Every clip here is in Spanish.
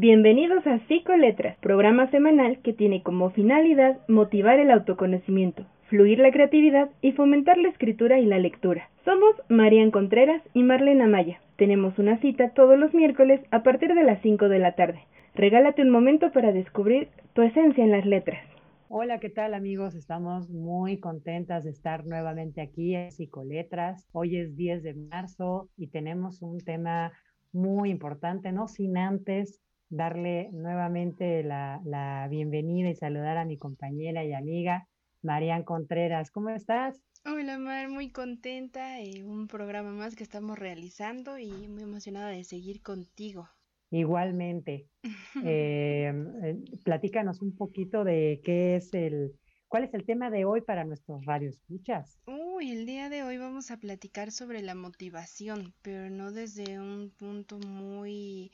Bienvenidos a Psicoletras, programa semanal que tiene como finalidad motivar el autoconocimiento, fluir la creatividad y fomentar la escritura y la lectura. Somos Marian Contreras y Marlene Amaya. Tenemos una cita todos los miércoles a partir de las 5 de la tarde. Regálate un momento para descubrir tu esencia en las letras. Hola, ¿qué tal amigos? Estamos muy contentas de estar nuevamente aquí en Psicoletras. Hoy es 10 de marzo y tenemos un tema muy importante, no sin antes darle nuevamente la, bienvenida y saludar a mi compañera y amiga Marian Contreras. ¿Cómo estás? Hola Mar, muy contenta. Eh, un programa más que estamos realizando y muy emocionada de seguir contigo. Igualmente. Em, eh, platícanos un poquito de qué es el, cuál es el tema de hoy para nuestros radioescuchas. Uy, el día de hoy vamos a platicar sobre la motivación, pero no desde un punto muy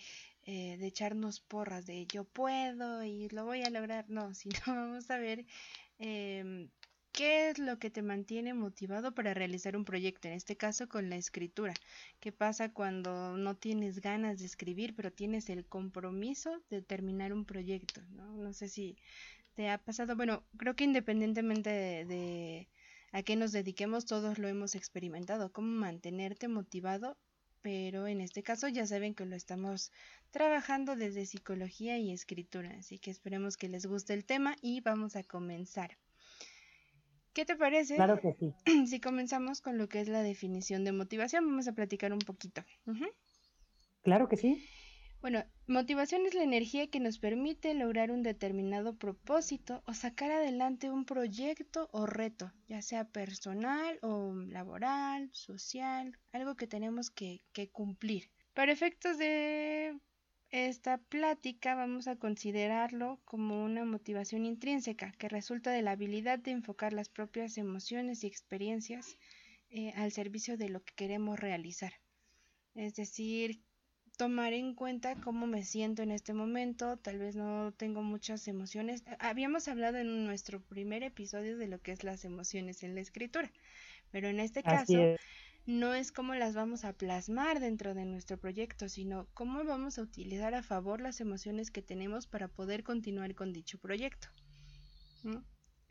eh, de echarnos porras de yo puedo y lo voy a lograr, no, sino vamos a ver em, ¿Qué es lo que te mantiene motivado para realizar un proyecto? En este caso con la escritura. ¿Qué pasa cuando no tienes ganas de escribir, pero tienes el compromiso de terminar un proyecto? No, no sé si te ha pasado. Bueno, creo que independientemente de, a qué nos dediquemos, todos lo hemos experimentado. Cómo mantenerte motivado, pero en este caso ya saben que lo estamos trabajando desde psicología y escritura. Así que esperemos que les guste el tema y vamos a comenzar. ¿Qué te parece? Claro que sí. Si comenzamos con lo que es la definición de motivación, vamos a platicar un poquito. Claro que sí. Bueno, motivación es la energía que nos permite lograr un determinado propósito o sacar adelante un proyecto o reto, ya sea personal o laboral, social, algo que tenemos que, cumplir. Para efectos de esta plática vamos a considerarlo como una motivación intrínseca que resulta de la habilidad de enfocar las propias emociones y experiencias eh, al servicio de lo que queremos realizar. Es decir, tomar en cuenta cómo me siento en este momento, tal vez no tengo muchas emociones. Habíamos hablado en nuestro primer episodio de lo que es las emociones en la escritura, pero en este caso no es cómo las vamos a plasmar dentro de nuestro proyecto, sino cómo vamos a utilizar a favor las emociones que tenemos para poder continuar con dicho proyecto.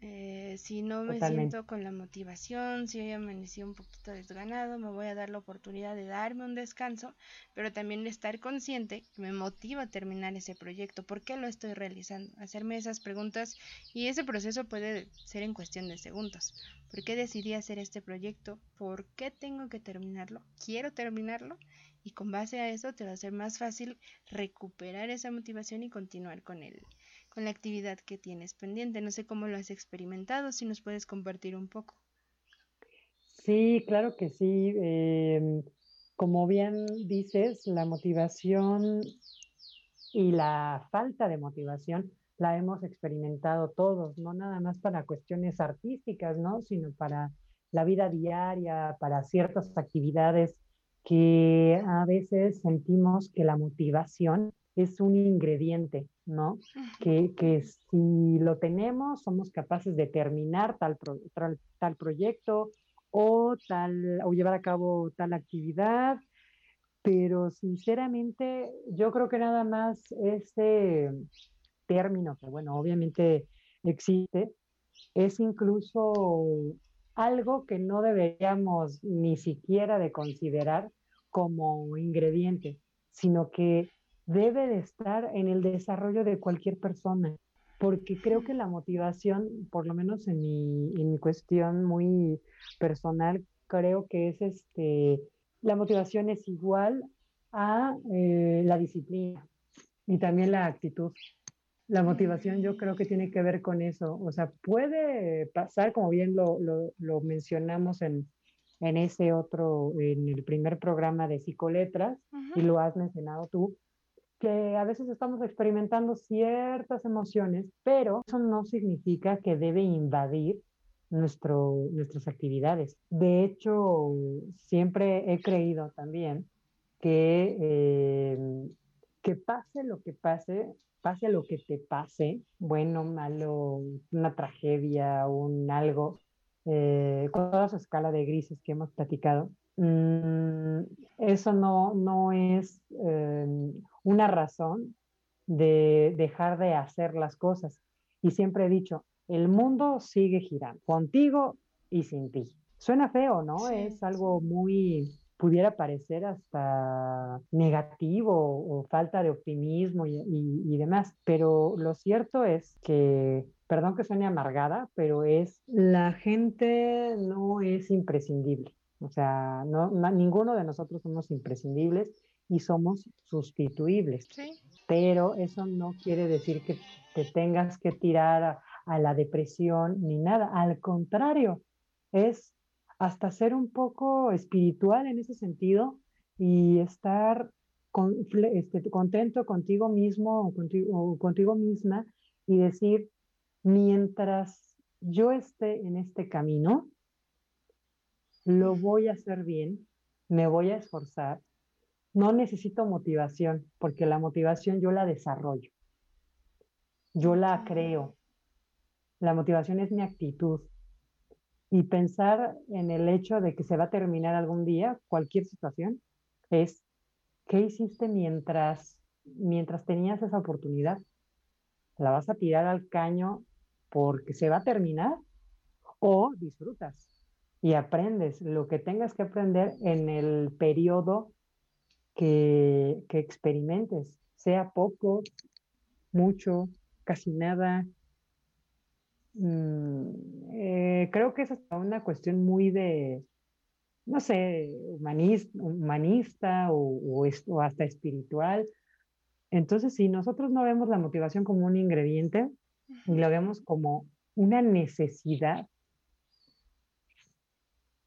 Eh, si no me siento con la motivación, si hoy amanecí un poquito desganado, me voy a dar la oportunidad de darme un descanso, pero también estar consciente que me motiva a terminar ese proyecto. ¿Por qué lo estoy realizando? Hacerme esas preguntas y ese proceso puede ser en cuestión de segundos. ¿Por qué decidí hacer este proyecto? ¿Por qué tengo que terminarlo? ¿Quiero terminarlo? Y con base a eso te va a ser más fácil recuperar esa motivación y continuar con él con la actividad que tienes pendiente. No sé cómo lo has experimentado, si nos puedes compartir un poco. Sí, claro que sí. Em, como bien dices, la motivación y la falta de motivación la hemos experimentado todos, no nada más para cuestiones artísticas, ¿no? Sino para la vida diaria, para ciertas actividades que a veces sentimos que la motivación es un ingrediente, ¿no? Que, que, si lo tenemos, somos capaces de terminar tal, tal, proyecto o, tal, o llevar a cabo tal actividad, pero sinceramente yo creo que nada más ese término, que bueno, obviamente existe, es incluso algo que no deberíamos ni siquiera de considerar como ingrediente, sino que debe de estar en el desarrollo de cualquier persona, porque creo que la motivación, por lo menos en mi, en mi cuestión muy personal, creo que es este, la motivación es igual a eh, la disciplina y también la actitud. La motivación yo creo que tiene que ver con eso. O sea, puede pasar, como bien lo, lo, lo mencionamos en, en ese otro, en el primer programa de psicoletras, y lo has mencionado tú, a veces estamos experimentando ciertas emociones, pero eso no significa que debe invadir nuestro, nuestras actividades. De hecho, siempre he creído también que, eh, que pase lo que pase, pase lo que te pase, bueno, malo, una tragedia, un algo, eh, con toda esa escala de grises que hemos platicado, mm, eso no, no es eh, una razón de dejar de hacer las cosas. Y siempre he dicho, el mundo sigue girando, contigo y sin ti. Suena feo, ¿no? Es algo muy, pudiera parecer hasta negativo o falta de optimismo y, y, demás, pero lo cierto es que, perdón que suene amargada, pero es, la gente no es imprescindible. O sea, no, ninguno de nosotros somos imprescindibles y somos sustituibles. Pero eso no quiere decir que te tengas que tirar a, la depresión ni nada. Al contrario, es hasta ser un poco espiritual en ese sentido y estar este, contento contigo mismo o contigo, contigo misma y decir, mientras yo esté en este camino, lo voy a hacer bien, me voy a esforzar no necesito motivación, porque la motivación yo la desarrollo. Yo la creo. La motivación es mi actitud. Y pensar en el hecho de que se va a terminar algún día, cualquier situación, es, ¿qué hiciste mientras, mientras tenías esa oportunidad? ¿La vas a tirar al caño porque se va a terminar? ¿O disfrutas y aprendes lo que tengas que aprender en el periodo que, experimentes, sea poco, mucho, casi nada. Mm, eh, creo que es hasta una cuestión muy de, no sé, humanista, humanista o, o, hasta espiritual. Entonces, si nosotros no vemos la motivación como un ingrediente y lo vemos como una necesidad,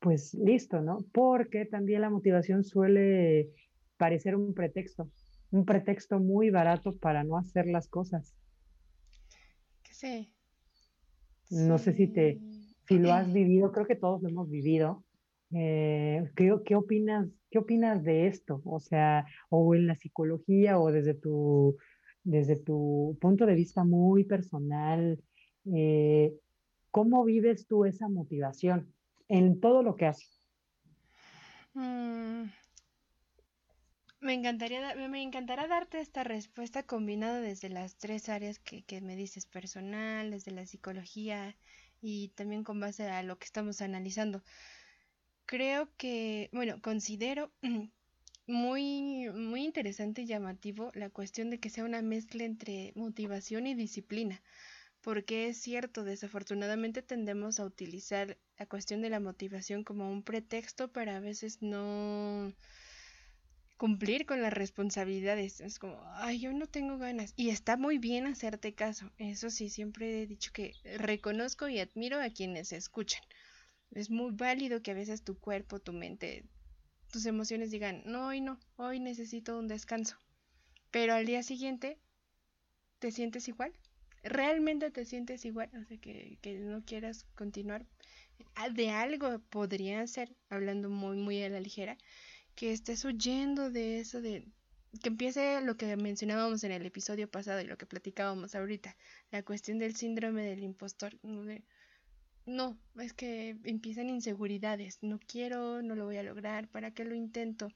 pues listo, ¿no? Porque también la motivación suele parecer un pretexto, un pretexto muy barato para no hacer las cosas. Sí. No sé si te, si lo has vivido, creo que todos lo hemos vivido. Eh, ¿qué, ¿qué, opinas, ¿Qué opinas de esto? O sea, o en la psicología o desde tu, desde tu punto de vista muy personal, eh, ¿cómo vives tú esa motivación en todo lo que haces? Mm, me encantaría, me encantará darte esta respuesta combinada desde las tres áreas que, que me dices, personal, desde la psicología y también con base a lo que estamos analizando. Creo que, bueno, considero muy, muy interesante y llamativo la cuestión de que sea una mezcla entre motivación y disciplina, porque es cierto, desafortunadamente tendemos a utilizar la cuestión de la motivación como un pretexto para a veces no cumplir con las responsabilidades. Es como, ay, yo no tengo ganas. Y está muy bien hacerte caso. Eso sí, siempre he dicho que reconozco y admiro a quienes escuchan. Es muy válido que a veces tu cuerpo, tu mente, tus emociones digan, no, hoy no, hoy necesito un descanso. Pero al día siguiente, ¿te sientes igual? ¿Realmente te sientes igual? O sea, que, que no quieras continuar. Ah, de algo podría ser, hablando muy, muy a la ligera, que estés huyendo de eso, de que empiece lo que mencionábamos en el episodio pasado y lo que platicábamos ahorita, la cuestión del síndrome del impostor. no, es que empiezan inseguridades, no quiero, no lo voy a lograr, ¿para qué lo intento?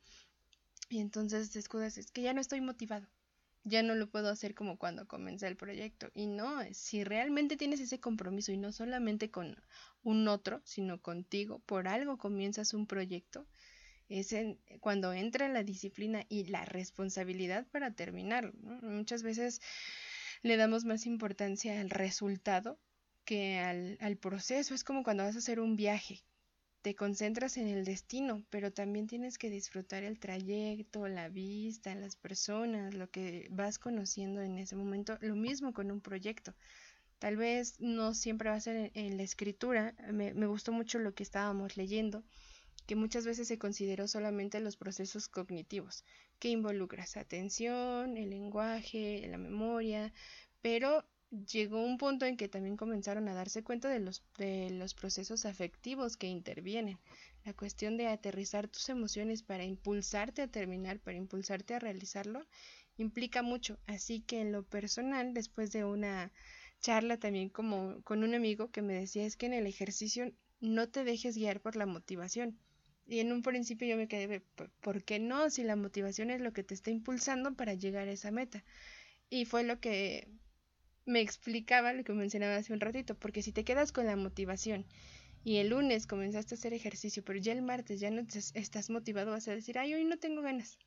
Y entonces te escudas, es que ya no estoy motivado, ya no lo puedo hacer como cuando comencé el proyecto. Y no, si realmente tienes ese compromiso y no solamente con un otro, sino contigo, por algo comienzas un proyecto, es cuando entra la disciplina y la responsabilidad para terminar. Muchas veces le damos más importancia al resultado que al, al proceso. Es como cuando vas a hacer un viaje. Te concentras en el destino, pero también tienes que disfrutar el trayecto, la vista, las personas, lo que vas conociendo en ese momento. Lo mismo con un proyecto. Tal vez no siempre va a ser en, la escritura. Me, me gustó mucho lo que estábamos leyendo que muchas veces se consideró solamente los procesos cognitivos, que involucras atención, el lenguaje, la memoria, pero llegó un punto en que también comenzaron a darse cuenta de los, de los procesos afectivos que intervienen. La cuestión de aterrizar tus emociones para impulsarte a terminar, para impulsarte a realizarlo, implica mucho. Así que en lo personal, después de una charla también como con un amigo que me decía es que en el ejercicio no te dejes guiar por la motivación, y en un principio yo me quedé, ¿por qué no? Si la motivación es lo que te está impulsando para llegar a esa meta. Y fue lo que me explicaba lo que mencionaba hace un ratito, porque si te quedas con la motivación y el lunes comenzaste a hacer ejercicio, pero ya el martes ya no estás motivado, vas a decir, ay, hoy no tengo ganas,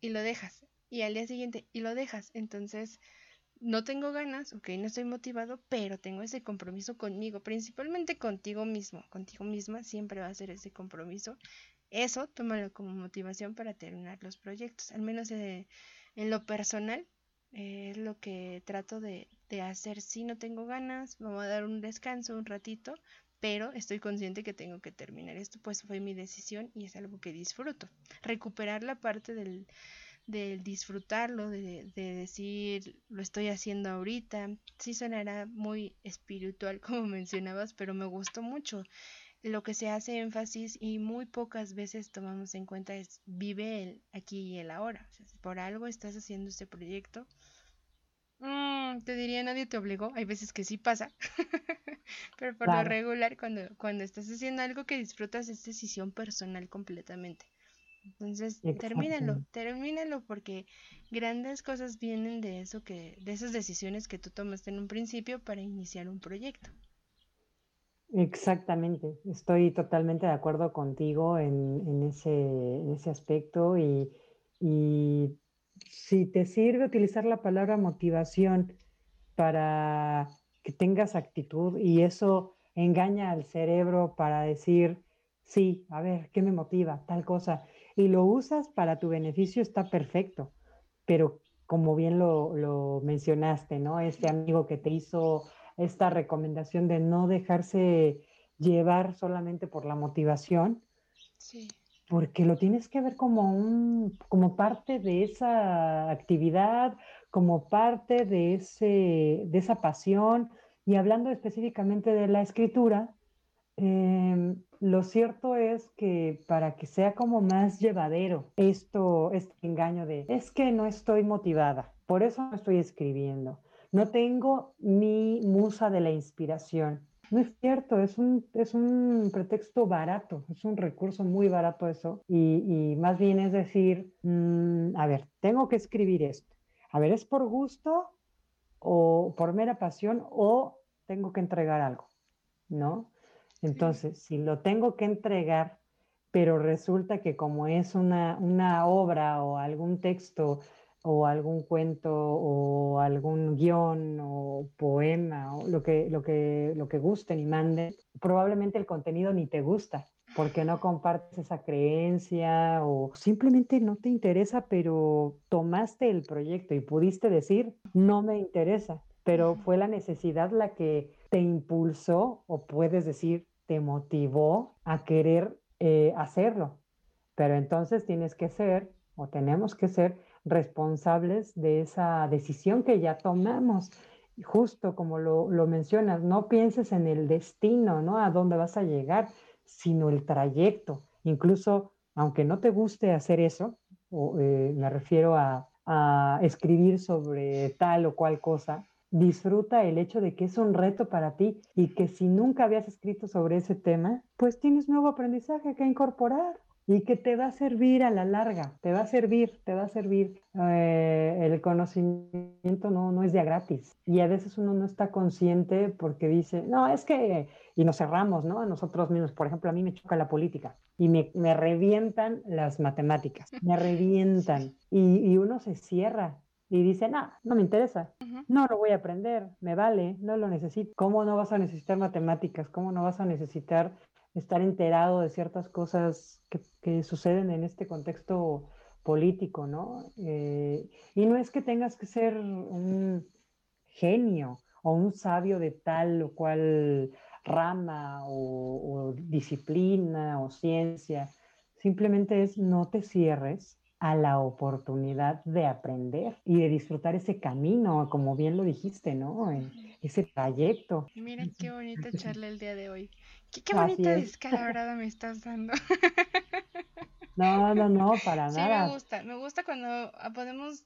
y lo dejas, y al día siguiente, y lo dejas, entonces no tengo ganas, ok, no estoy motivado, pero tengo ese compromiso conmigo, principalmente contigo mismo, contigo misma siempre va a ser ese compromiso. Eso tómalo como motivación para terminar los proyectos, al menos en lo personal, es lo que trato de hacer. Si no tengo ganas, vamos a dar un descanso un ratito, pero estoy consciente que tengo que terminar esto, pues fue mi decisión y es algo que disfruto. Recuperar la parte del, del disfrutarlo, de, de, decir lo estoy haciendo ahorita. Sí sonará muy espiritual como mencionabas, pero me gustó mucho. Lo que se hace énfasis y muy pocas veces tomamos en cuenta es vive el aquí y el ahora. por algo estás haciendo este proyecto. Mm, te diría nadie te obligó, hay veces que sí pasa, pero por lo regular cuando, cuando estás haciendo algo que disfrutas es decisión personal completamente. Entonces, termínalo, termínalo porque grandes cosas vienen de eso que, de esas decisiones que tú tomaste en un principio para iniciar un proyecto. Exactamente, estoy totalmente de acuerdo contigo en, ese, en ese, aspecto y, y, si te sirve utilizar la palabra motivación para que tengas actitud y eso engaña al cerebro para decir, sí, a ver, ¿qué me motiva? Tal cosa y lo usas para tu beneficio, está perfecto. Pero como bien lo, mencionaste, ¿no? Este amigo que te hizo esta recomendación de no dejarse llevar solamente por la motivación, sí. porque lo tienes que ver como, un, como parte de esa actividad, como parte de, ese, de esa pasión. Y hablando específicamente de la escritura, Em, lo cierto es que para que sea como más llevadero esto, este engaño de es que no estoy motivada, por eso no estoy escribiendo, no tengo mi musa de la inspiración. No es cierto, es un, es un pretexto barato, es un recurso muy barato eso. Y, y más bien es decir, mm, a ver, tengo que escribir esto. A ver, ¿es por gusto o por mera pasión o tengo que entregar algo? ¿No? Entonces, si lo tengo que entregar, pero resulta que como es una, obra o algún texto o algún cuento o algún guion o poema o lo que, lo que, lo que gusten y manden, probablemente el contenido ni te gusta porque no compartes esa creencia o simplemente no te interesa, pero tomaste el proyecto y pudiste decir, no me interesa, pero fue la necesidad la que te impulsó o puedes decir, te motivó a querer eh, hacerlo. Pero entonces tienes que ser o tenemos que ser responsables de esa decisión que ya tomamos. Justo como lo, mencionas, no pienses en el destino, ¿no? A dónde vas a llegar, sino el trayecto. Incluso, aunque no te guste hacer eso, o, eh, me refiero a, a escribir sobre tal o cual cosa, disfruta el hecho de que es un reto para ti y que si nunca habías escrito sobre ese tema, pues tienes nuevo aprendizaje que incorporar y que te va a servir a la larga, te va a servir, te va a servir. Eh, el conocimiento no, no es de gratis y a veces uno no está consciente porque dice, no, es que, y nos cerramos, ¿no? A nosotros mismos, por ejemplo, a mí me choca la política y me, revientan las matemáticas, me revientan y uno se cierra y dice, no, no me interesa, no lo voy a aprender, me vale, no lo necesito. ¿Cómo no vas a necesitar matemáticas? ¿Cómo no vas a necesitar estar enterado de ciertas cosas que, que suceden en este contexto político, ¿no? Eh, y no es que tengas que ser un genio o un sabio de tal o cual rama o disciplina o ciencia, simplemente es no te cierres a la oportunidad de aprender y de disfrutar ese camino, como bien lo dijiste, ¿no? Ese trayecto. Mira qué bonita charla el día de hoy. Qué, bonita descalabrada me estás dando. No, no, no, para nada. Sí, me gusta, me gusta cuando ah, podemos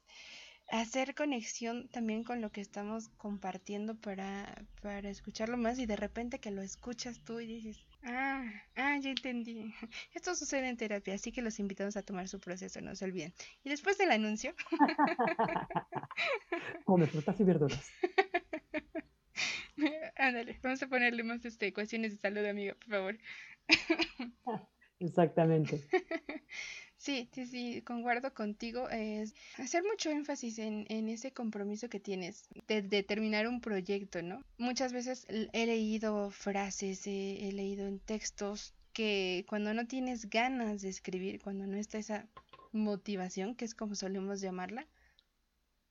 hacer conexión también con lo que estamos compartiendo para, para escucharlo más y de repente que lo escuchas tú y dices, Ah, ah, ya entendí. Esto sucede en terapia, así que los invitamos a tomar su proceso, no se olviden. Y después del anuncio. Come frutas y verduras. Ándale, vamos a ponerle más este, ecuaciones de salud, amigo, por favor. Exactamente. Sí, sí, sí, concuerdo contigo. Es hacer mucho énfasis en, ese compromiso que tienes de, de, terminar un proyecto, ¿no? Muchas veces he leído frases, he, he leído en textos que cuando no tienes ganas de escribir, cuando no está esa motivación, que es como solemos llamarla,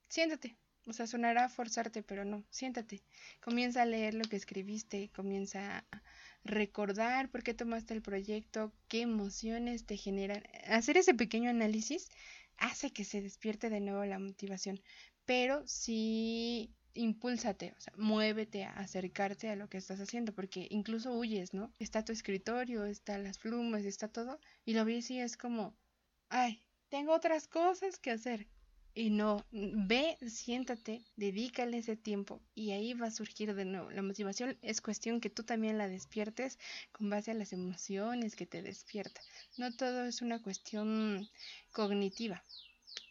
siéntate. O sea, sonará forzarte, pero no, siéntate. Comienza a leer lo que escribiste, comienza a recordar por qué tomaste el proyecto, qué emociones te generan. Hacer ese pequeño análisis hace que se despierte de nuevo la motivación, pero sí impúlsate, o sea, muévete a acercarte a lo que estás haciendo, porque incluso huyes, ¿no? Está tu escritorio, están las plumas, está todo, y lo ves y es como, ay, tengo otras cosas que hacer. Y no, ve, siéntate, dedícale ese tiempo y ahí va a surgir de nuevo. La motivación es cuestión que tú también la despiertes con base a las emociones que te despierta. No todo es una cuestión cognitiva.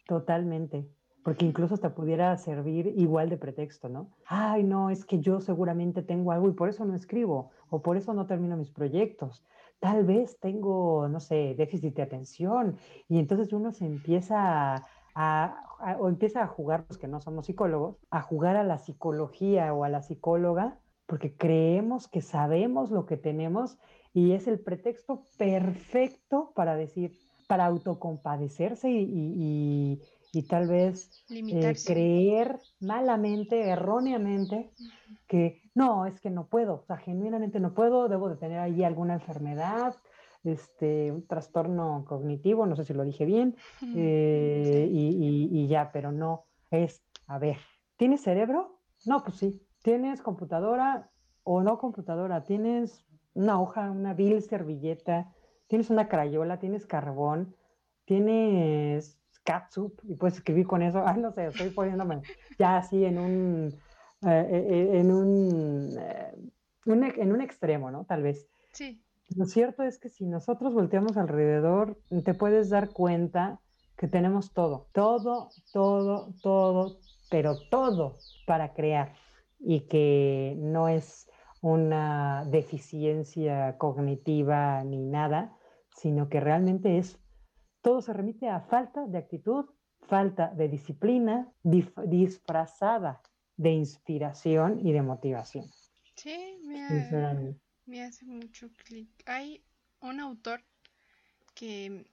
Totalmente, porque incluso te pudiera servir igual de pretexto, ¿no? Ay, no, es que yo seguramente tengo algo y por eso no escribo o por eso no termino mis proyectos. Tal vez tengo, no sé, déficit de atención y entonces uno se empieza a o empieza a jugar, los que no somos psicólogos, a jugar a la psicología o a la psicóloga, porque creemos que sabemos lo que tenemos y es el pretexto perfecto para decir, para autocompadecerse y, y, tal vez eh, creer malamente, erróneamente, que no, es que no puedo, o sea, genuinamente no puedo, debo de tener ahí alguna enfermedad, este, un trastorno cognitivo, no sé si lo dije bien, eh, y, ya, pero no, es, a ver, ¿tienes cerebro? No, pues sí. ¿Tienes computadora o no computadora? ¿Tienes una hoja, una vil servilleta? ¿Tienes una crayola? ¿Tienes carbón? ¿Tienes catsup? Y puedes escribir con eso. Ah, no sé, estoy poniéndome ya así en un, eh, eh, en un, en un extremo, ¿no? Tal vez. Sí. Lo cierto es que si nosotros volteamos alrededor, te puedes dar cuenta que tenemos todo, todo, todo, todo, pero todo para crear y que no es una deficiencia cognitiva ni nada, sino que realmente es, todo se remite a falta de actitud, falta de disciplina, disfrazada de inspiración y de motivación. Sí, me me hace mucho clic. Hay un autor que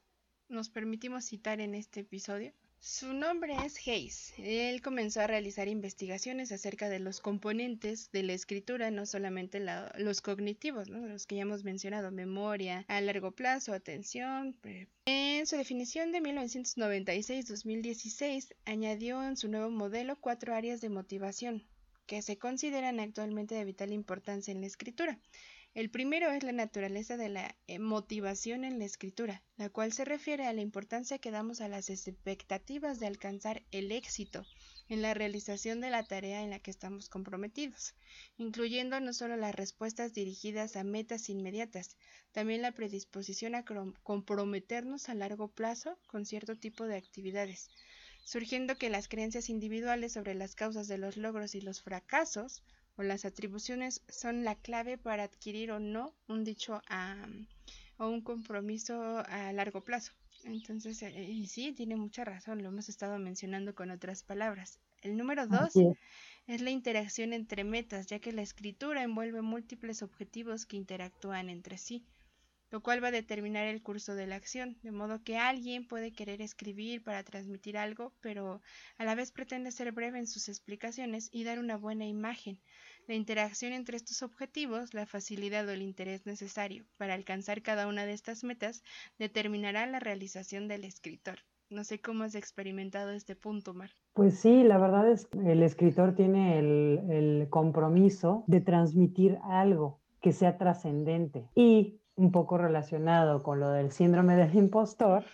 nos permitimos citar en este episodio. Su nombre es Hayes. Él comenzó a realizar investigaciones acerca de los componentes de la escritura, no solamente los cognitivos, los que ya hemos mencionado, memoria a largo plazo, atención. En su definición de 1996-2016, añadió en su nuevo modelo cuatro áreas de motivación que se consideran actualmente de vital importancia en la escritura. El primero es la naturaleza de la eh, motivación en la escritura, la cual se refiere a la importancia que damos a las expectativas de alcanzar el éxito en la realización de la tarea en la que estamos comprometidos, incluyendo no solo las respuestas dirigidas a metas inmediatas, también la predisposición a comprometernos a largo plazo con cierto tipo de actividades, surgiendo que las creencias individuales sobre las causas de los logros y los fracasos o las atribuciones son la clave para adquirir o no un dicho o un compromiso a largo plazo. Entonces, eh, y sí, tiene mucha razón, lo hemos estado mencionando con otras palabras. El número dos es la interacción entre metas, ya que la escritura envuelve múltiples objetivos que interactúan entre sí lo cual va a determinar el curso de la acción, de modo que alguien puede querer escribir para transmitir algo, pero a la vez pretende ser breve en sus explicaciones y dar una buena imagen. La interacción entre estos objetivos, la facilidad o el interés necesario para alcanzar cada una de estas metas, determinará la realización del escritor. No sé cómo has experimentado este punto, Mar. Pues sí, la verdad es que el escritor tiene el, el compromiso de transmitir algo que sea trascendente y un poco relacionado con lo del síndrome del impostor,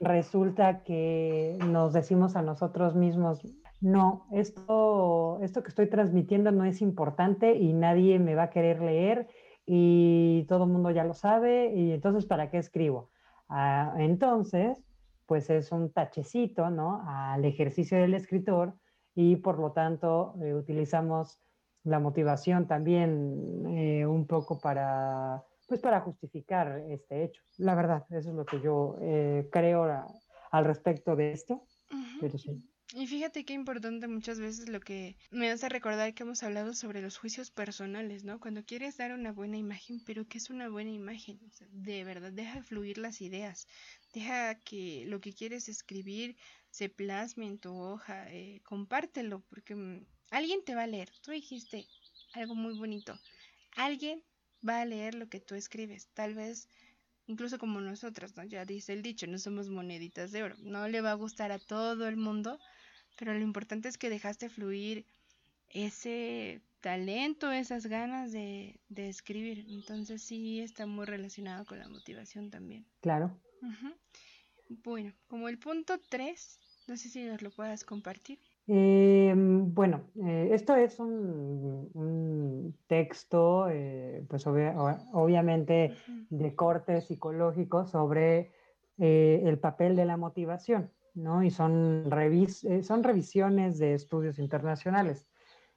resulta que nos decimos a nosotros mismos, no, esto, esto que estoy transmitiendo no es importante y nadie me va a querer leer y todo el mundo ya lo sabe y entonces ¿para qué escribo? Ah, entonces, pues es un tachecito, ¿no? Al ejercicio del escritor y por lo tanto eh, utilizamos la motivación también eh, un poco para, pues para justificar este hecho. La verdad, eso es lo que yo eh, creo al respecto de esto. Pero sí. Y fíjate qué importante muchas veces lo que me hace recordar que hemos hablado sobre los juicios personales, ¿no? Cuando quieres dar una buena imagen, pero ¿qué es una buena imagen? de verdad, deja fluir las ideas, deja que lo que quieres escribir se plasme en tu hoja, eh, compártelo, porque mm, alguien te va a leer. Tú dijiste algo muy bonito. Alguien va a leer lo que tú escribes. Tal vez incluso como nosotros, ¿no? Ya dice el dicho, no somos moneditas de oro. No le va a gustar a todo el mundo, pero lo importante es que dejaste fluir ese talento, esas ganas de, escribir. Entonces sí está muy relacionado con la motivación también. Claro. Bueno, como el punto 3, no sé si nos lo puedas compartir. Em, bueno, eh, esto es un, texto, eh, pues obviamente de corte psicológico sobre eh, el papel de la motivación. ¿no? Y son, revis eh, son revisiones de estudios internacionales.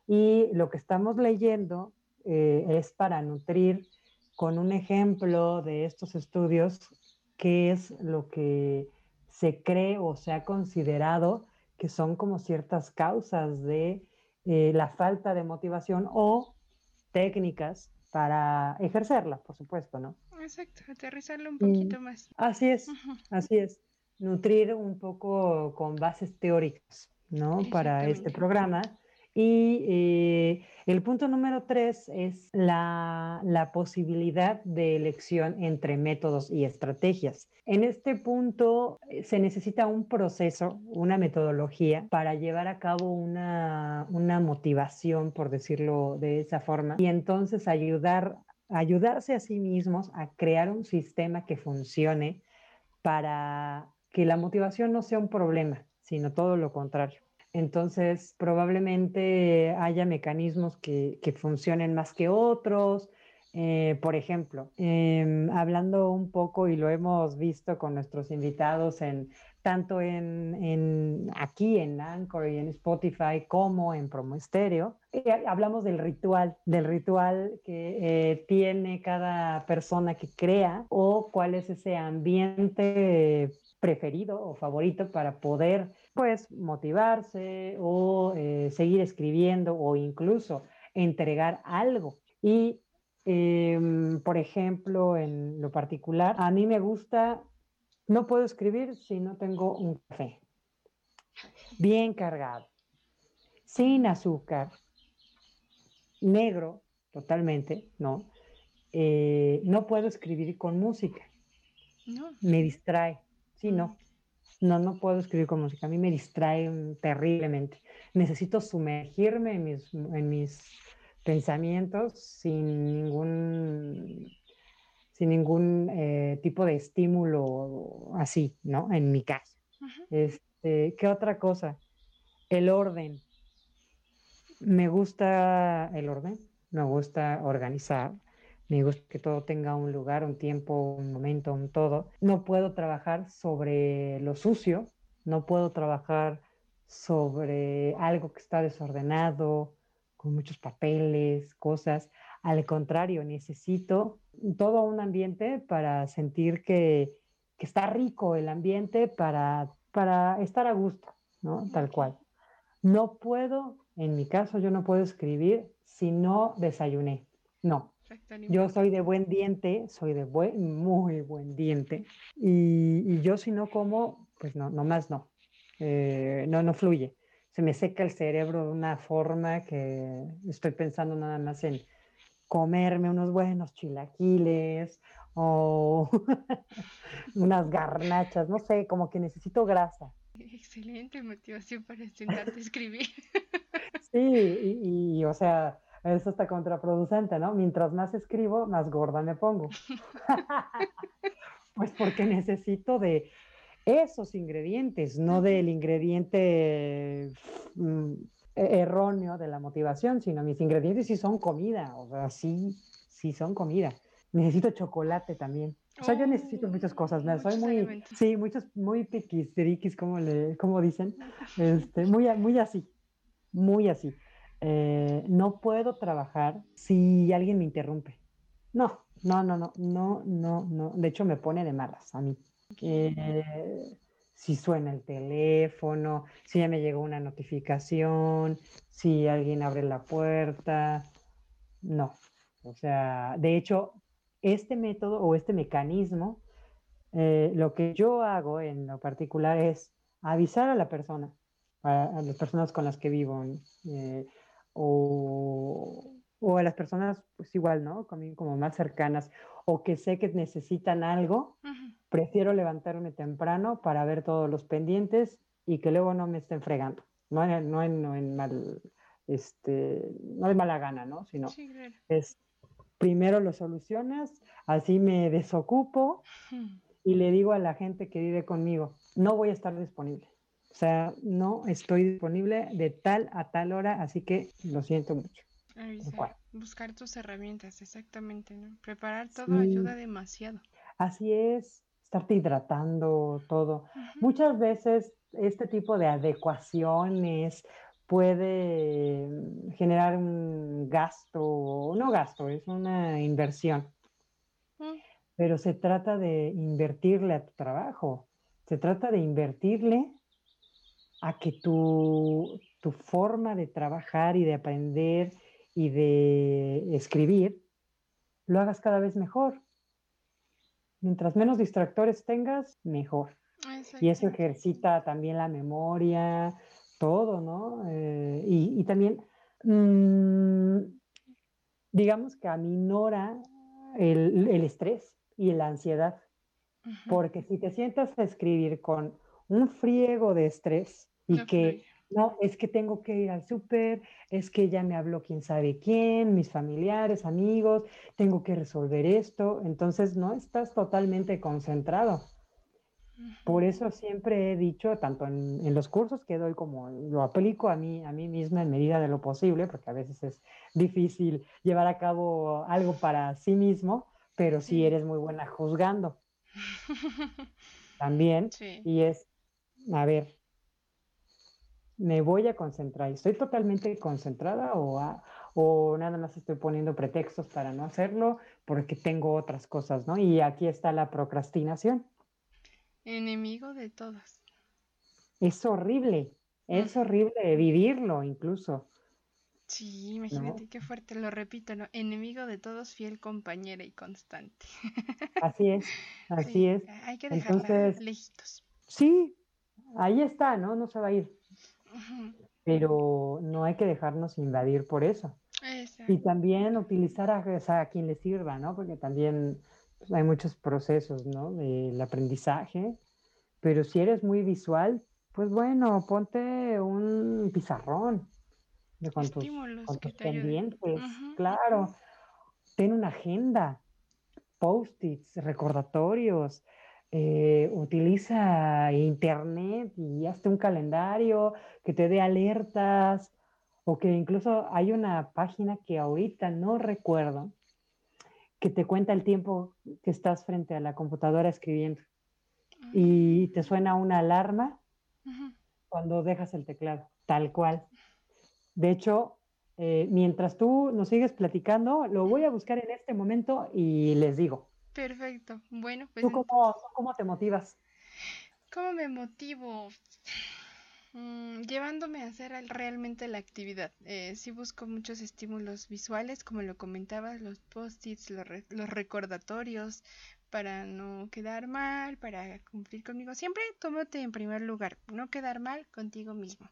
Y lo que estamos leyendo eh, es para nutrir con un ejemplo de estos estudios qué es lo que se cree o se ha considerado que son como ciertas causas de eh, la falta de motivación o técnicas para ejercerla, por supuesto, ¿no? Exacto, aterrizarlo un poquito más. Así es, así es nutrir un poco con bases teóricas, ¿no? Para este programa. Y eh, el punto número tres es la, posibilidad de elección entre métodos y estrategias. En este punto eh, se necesita un proceso, una metodología para llevar a cabo una, una motivación, por decirlo de esa forma, y entonces ayudar, ayudarse a sí mismos a crear un sistema que funcione para que la motivación no sea un problema, sino todo lo contrario. Entonces, probablemente haya mecanismos que, funcionen más que otros. Eh, por ejemplo, em, hablando un poco, y lo hemos visto con nuestros invitados en tanto en, aquí en Anchor y en Spotify como en Promo Estéreo, eh, hablamos del ritual, del ritual que eh, tiene cada persona que crea o cuál es ese ambiente preferido o favorito para poder pues motivarse o eh, seguir escribiendo o incluso entregar algo. Y em, por ejemplo, en lo particular, a mí me gusta, no puedo escribir si no tengo un café bien cargado, sin azúcar, negro totalmente, ¿no? Eh, no puedo escribir con música. No. Me distrae. Sí, no. No, no puedo escribir con música. A mí me distrae terriblemente. Necesito sumergirme en mis, en mis pensamientos sin ningún, sin ningún eh, tipo de estímulo así, ¿no? En mi caso. este, ¿Qué otra cosa? El orden. Me gusta el orden, me gusta organizar, me gusta que todo tenga un lugar, un tiempo, un momento, un todo. No puedo trabajar sobre lo sucio, no puedo trabajar sobre algo que está desordenado, con muchos papeles, cosas. Al contrario, necesito todo un ambiente para sentir que, está rico el ambiente para, para estar a gusto, ¿no? Tal cual. No puedo, en mi caso, yo no puedo escribir si no desayuné. No, yo soy de buen diente, soy de buen, muy buen diente. Y, yo si no como, pues no, más no. Eh, no, no fluye. Se me seca el cerebro de una forma que estoy pensando nada más en comerme unos buenos chilaquiles o unas garnachas, no sé, como que necesito grasa. Excelente motivación para sentarte a escribir. Sí, y, y o sea, eso está contraproducente, ¿no? Mientras más escribo, más gorda me pongo. pues porque necesito de esos ingredientes, no del ingrediente mm, e-, erróneo de la motivación, sino mis ingredientes sí son comida, o sea, sí, sí son comida. Necesito chocolate también. O sea, yo necesito muchas cosas, ¿no? soy muy, sí, muchos, muy piquisteriquis, como le, como dicen, este, muy, muy así, muy así. Eh, no puedo trabajar si alguien me interrumpe. No, no, no, no, no, no, no. De hecho, me pone de malas a mí. Eh, si suena el teléfono, si ya me llegó una notificación, si alguien abre la puerta, no. O sea, de hecho, este método o este mecanismo, eh, lo que yo hago en lo particular es avisar a la persona, a, a las personas con las que vivo, eh, o, o a las personas, pues igual, ¿no? Como, como más cercanas, o que sé que necesitan algo, prefiero levantarme temprano para ver todos los pendientes y que luego no me estén fregando. No en, no en, no en mal, este, no de mala gana, ¿no? Sino Sí, claro. es primero lo solucionas, así me desocupo y le digo a la gente que vive conmigo, no voy a estar disponible. O sea, no estoy disponible de tal a tal hora, así que lo siento mucho. Avisar, buscar tus herramientas, exactamente, ¿no? Preparar todo Sí. ayuda demasiado. Así es, estarte hidratando, todo. Muchas veces este tipo de adecuaciones puede mm, generar un gasto, no gasto, es una inversión, Mm, pero se trata de invertirle a tu trabajo, se trata de invertirle a que tu, tu forma de trabajar y de aprender y de escribir lo hagas cada vez mejor. Mientras menos distractores tengas, mejor. Y eso ejercita también la memoria, todo, ¿no? Eh, y, y también, mm, digamos que aminora el, el estrés y la ansiedad, porque si te sientas a escribir con un friego de estrés y que, no, es que tengo que ir al súper, es que ya me habló quién sabe quién, mis familiares, amigos, tengo que resolver esto, entonces no estás totalmente concentrado. Por eso siempre he dicho, tanto en, en los cursos que doy como lo aplico a mí, a mí misma en medida de lo posible, porque a veces es difícil llevar a cabo algo para sí mismo, pero sí Sí. eres muy buena juzgando también. Sí. Y es, a ver, me voy a concentrar. ¿Estoy totalmente concentrada o, a- o nada más estoy poniendo pretextos para no hacerlo porque tengo otras cosas, ¿no? Y aquí está la procrastinación. Enemigo de todos. Es horrible, es horrible vivirlo incluso, Sí, ¿no? imagínate qué fuerte, lo repito, ¿no? Enemigo de todos, fiel compañera y constante. Así es, así Sí, es. hay que dejarla Entonces, lejitos. sí, ahí está, ¿no? No se va a ir, pero no hay que dejarnos invadir por eso. Y también utilizar a, o sea, a quien le sirva, ¿no? Porque también pues, hay muchos procesos, ¿no? Del aprendizaje, pero si eres muy visual, pues bueno, ponte un pizarrón de con tus, con pendientes, claro. Ten una agenda, post-its, recordatorios, eh, utiliza internet y hazte un calendario que te dé alertas, o que incluso hay una página que ahorita no recuerdo, que te cuenta el tiempo que estás frente a la computadora escribiendo y te suena una alarma cuando dejas el teclado, tal cual. De hecho, eh, mientras tú nos sigues platicando, lo voy a buscar en este momento y les digo. Perfecto. Bueno, pues ¿Tú cómo, te motivas? ¿cómo me motivo? Mm, llevándome a hacer al- realmente la actividad. Eh, sí busco muchos estímulos visuales, como lo comentabas, los post-its, los, re- los recordatorios, para no quedar mal, para cumplir conmigo. Siempre tómate en primer lugar, no quedar mal contigo mismo.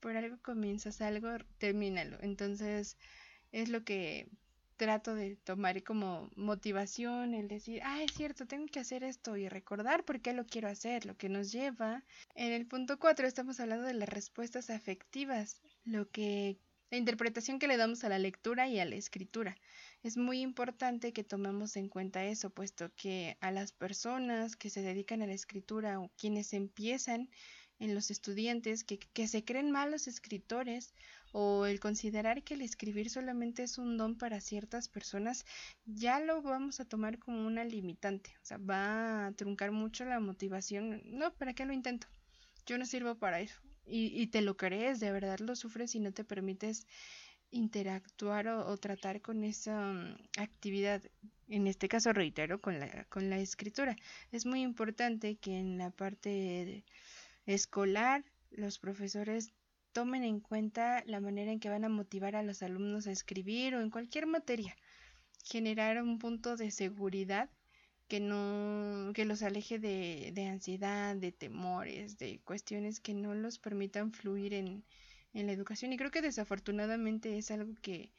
Por algo comienzas algo, termínalo. Entonces, es lo que trato de tomar como motivación, el decir, ah, es cierto, tengo que hacer esto y recordar por qué lo quiero hacer, lo que nos lleva. En el punto 4 estamos hablando de las respuestas afectivas, lo que la interpretación que le damos a la lectura y a la escritura. Es muy importante que tomemos en cuenta eso, puesto que a las personas que se dedican a la escritura o quienes empiezan en los estudiantes que, que se creen malos escritores o el considerar que el escribir solamente es un don para ciertas personas, ya lo vamos a tomar como una limitante, o sea, va a truncar mucho la motivación, no, ¿para qué lo intento? Yo no sirvo para eso. Y, y te lo crees, de verdad lo sufres y no te permites interactuar o, tratar con esa mm, actividad. En este caso, reitero, con la, con la escritura. Es muy importante que en la parte escolar los profesores tomen en cuenta la manera en que van a motivar a los alumnos a escribir o en cualquier materia. Generar un punto de seguridad que no que los aleje de, de ansiedad, de temores, de cuestiones que no los permitan fluir en, en la educación y creo que desafortunadamente es algo que,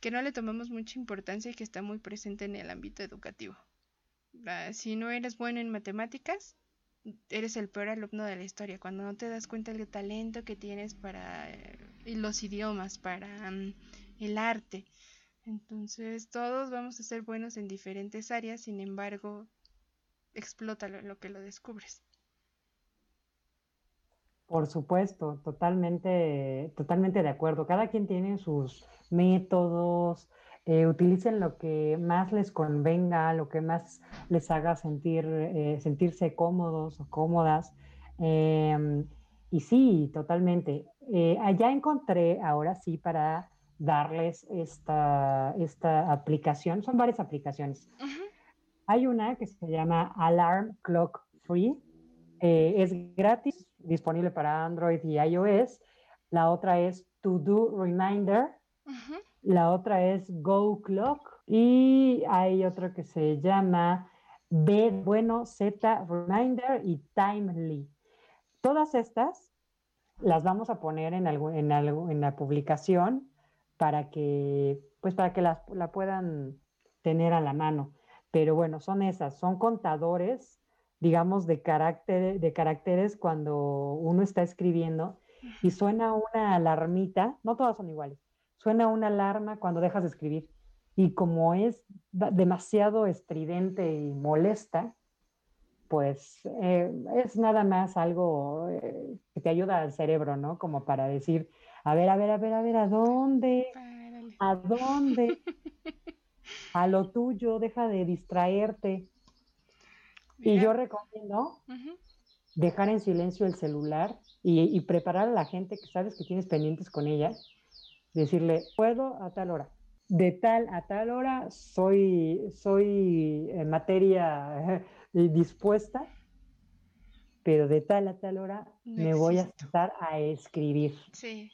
que no le tomamos mucha importancia y que está muy presente en el ámbito educativo. Ah, si no eres bueno en matemáticas, eres el peor alumno de la historia, cuando no te das cuenta del talento que tienes para eh, los idiomas, para mm, el arte. Entonces todos vamos a ser buenos en diferentes áreas, sin embargo, explota lo que lo descubres. Por supuesto, totalmente, totalmente de acuerdo. Cada quien tiene sus métodos, eh, utilicen lo que más les convenga, lo que más les haga sentir, eh, sentirse cómodos o cómodas. Em, y sí, totalmente. Eh, allá encontré, ahora sí, para darles esta, esta aplicación, son varias aplicaciones. Hay una que se llama Alarm Clock Free, es gratis, disponible para Android y iOS. La otra es To Do Reminder. La otra es Go Clock. Y hay otro que se llama B Bueno Z Reminder y Timely. Todas estas las vamos a poner en, algo, en, algo, en la publicación para que, pues para que las, la puedan tener a la mano. Pero bueno, son esas, son contadores digamos, de, carácter, de caracteres cuando uno está escribiendo y suena una alarmita, no todas son iguales, suena una alarma cuando dejas de escribir. Y como es demasiado estridente y molesta, pues eh, es nada más algo eh, que te ayuda al cerebro, ¿no? Como para decir, a ver, a ver, a ver, a ver, ¿a dónde? ¿A dónde? A lo tuyo, deja de distraerte. Y yo recomiendo dejar en silencio el celular y, preparar a la gente que sabes que tienes pendientes con ella, decirle, puedo a tal hora. De tal a tal hora soy, soy en materia dispuesta, pero de tal a tal hora me voy a estar a escribir. Sí.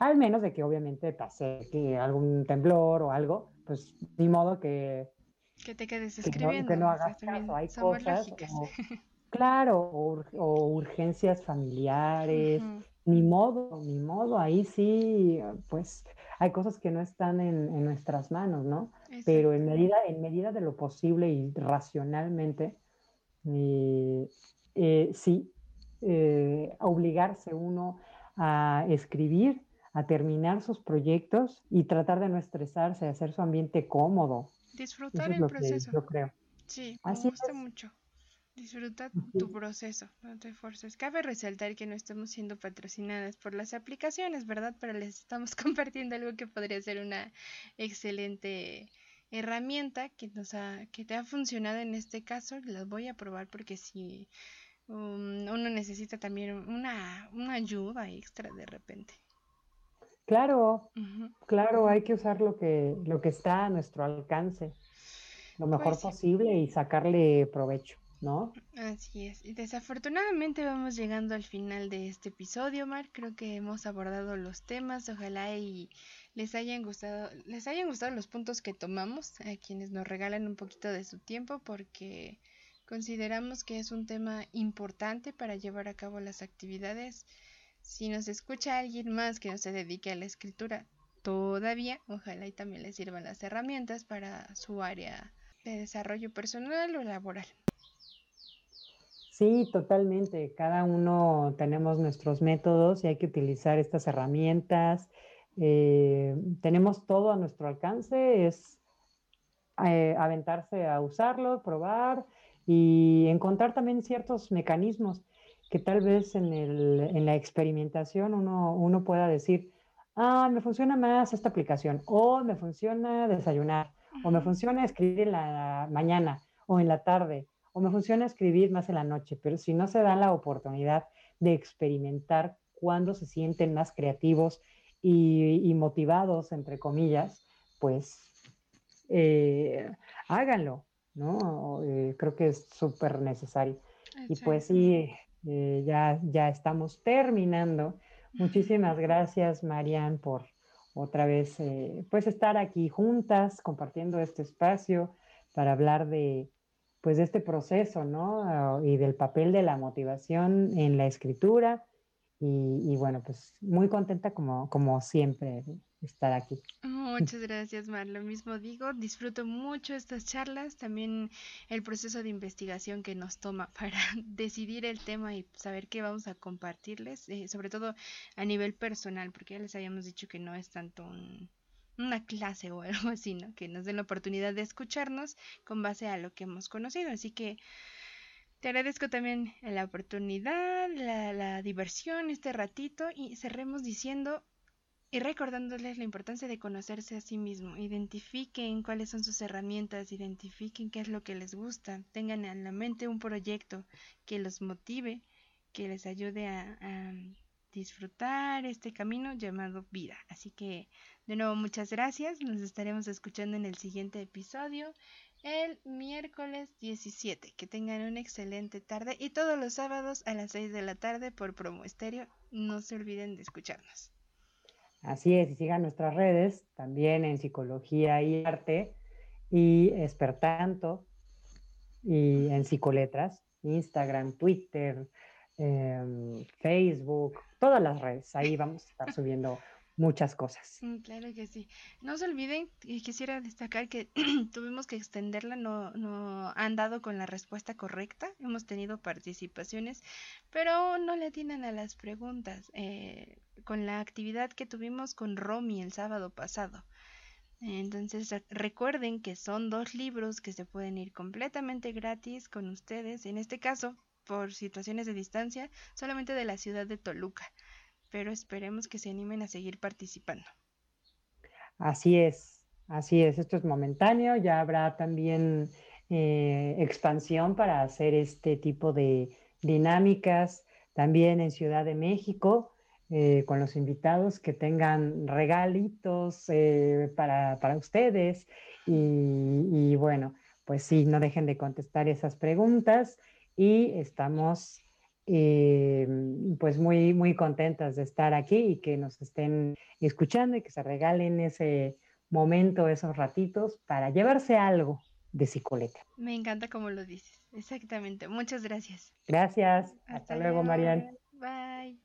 Al menos de que obviamente pase que algún temblor o algo, pues ni modo que que te quedes escribiendo. Que no, hagas caso, hay cosas. claro, o, urgencias familiares. Ni modo, ni modo, ahí sí, pues hay cosas que no están en, nuestras manos, ¿no? Pero en medida, en medida de lo posible y racionalmente, eh, eh, sí, eh, obligarse uno a escribir, a terminar sus proyectos y tratar de no estresarse, hacer su ambiente cómodo, Disfrutar el proceso. yo creo. Sí, me gusta mucho. Disfruta tu proceso, no te esfuerces. Cabe resaltar que no estamos siendo patrocinadas por las aplicaciones, ¿verdad? Pero les estamos compartiendo algo que podría ser una excelente herramienta que nos ha, que te ha funcionado en este caso. Las voy a probar porque si um, uno necesita también una, una ayuda extra de repente. Claro, claro, hay que usar lo que, lo que está a nuestro alcance, lo mejor pues posible y sacarle provecho, ¿no? Así es. Y desafortunadamente vamos llegando al final de este episodio, Mar. Creo que hemos abordado los temas. Ojalá y les hayan gustado, les hayan gustado los puntos que tomamos, a quienes nos regalan un poquito de su tiempo, porque consideramos que es un tema importante para llevar a cabo las actividades si nos escucha alguien más que no se dedique a la escritura todavía, ojalá y también le sirvan las herramientas para su área de desarrollo personal o laboral. Sí, totalmente. Cada uno tenemos nuestros métodos y hay que utilizar estas herramientas. Eh, tenemos todo a nuestro alcance, es eh, aventarse a usarlo, probar y encontrar también ciertos mecanismos que tal vez en, el, en la experimentación uno, uno, pueda decir, ah, me funciona más esta aplicación, o me funciona desayunar, o me funciona escribir en la mañana o en la tarde, o me funciona escribir más en la noche, pero si no se dan la oportunidad de experimentar cuando se sienten más creativos y, motivados, entre comillas, pues eh, háganlo, ¿no? Eh, creo que es súper necesario. Y pues sí, eh, ya, ya estamos terminando. Muchísimas gracias, Marian, por otra vez pues estar aquí juntas compartiendo este espacio para hablar de, pues de este proceso, ¿no? Y del papel de la motivación en la escritura. Y, bueno, pues muy contenta como, como siempre estar aquí. Muchas gracias, Mar. Lo mismo digo, disfruto mucho estas charlas, también el proceso de investigación que nos toma para decidir el tema y saber qué vamos a compartirles, eh, sobre todo a nivel personal, porque ya les habíamos dicho que no es tanto un, una clase o algo así, ¿no? Que nos den la oportunidad de escucharnos con base a lo que hemos conocido. Así que te agradezco también la oportunidad, la, la diversión, este ratito y cerremos diciendo y recordándoles la importancia de conocerse a sí mismo. Identifiquen cuáles son sus herramientas, identifiquen qué es lo que les gusta, tengan en la mente un proyecto que los motive, que les ayude a, a disfrutar este camino llamado vida. Así que de nuevo, muchas gracias. Nos estaremos escuchando en el siguiente episodio el miércoles 17. Que tengan una excelente tarde y todos los sábados a las 6 de la tarde por Promo Estéreo. No se olviden de escucharnos. Así es, y sigan nuestras redes también en Psicología y Arte y Espertanto y en Psicoletras, Instagram, Twitter, em, Facebook, todas las redes. Ahí vamos a estar subiendo muchas cosas. Mm, claro que sí. No se olviden, quisiera destacar que tuvimos que extenderla, no, no han dado con la respuesta correcta, hemos tenido participaciones, pero no le atienden a las preguntas. Eh, con la actividad que tuvimos con Romy el sábado pasado. Entonces recuerden que son dos libros que se pueden ir completamente gratis con ustedes, en este caso por situaciones de distancia, solamente de la ciudad de Toluca pero esperemos que se animen a seguir participando. Así es, así es, esto es momentáneo, ya habrá también eh, expansión para hacer este tipo de dinámicas también en Ciudad de México. Eh, con los invitados que tengan regalitos eh, para, ustedes y, y, bueno, pues sí, no dejen de contestar esas preguntas y estamos eh, pues muy, muy contentas de estar aquí y que nos estén escuchando y que se regalen ese momento, esos ratitos para llevarse algo de psicoleta. Me encanta como lo dices, exactamente. Muchas gracias. Gracias. Hasta, luego, Marian. Bye.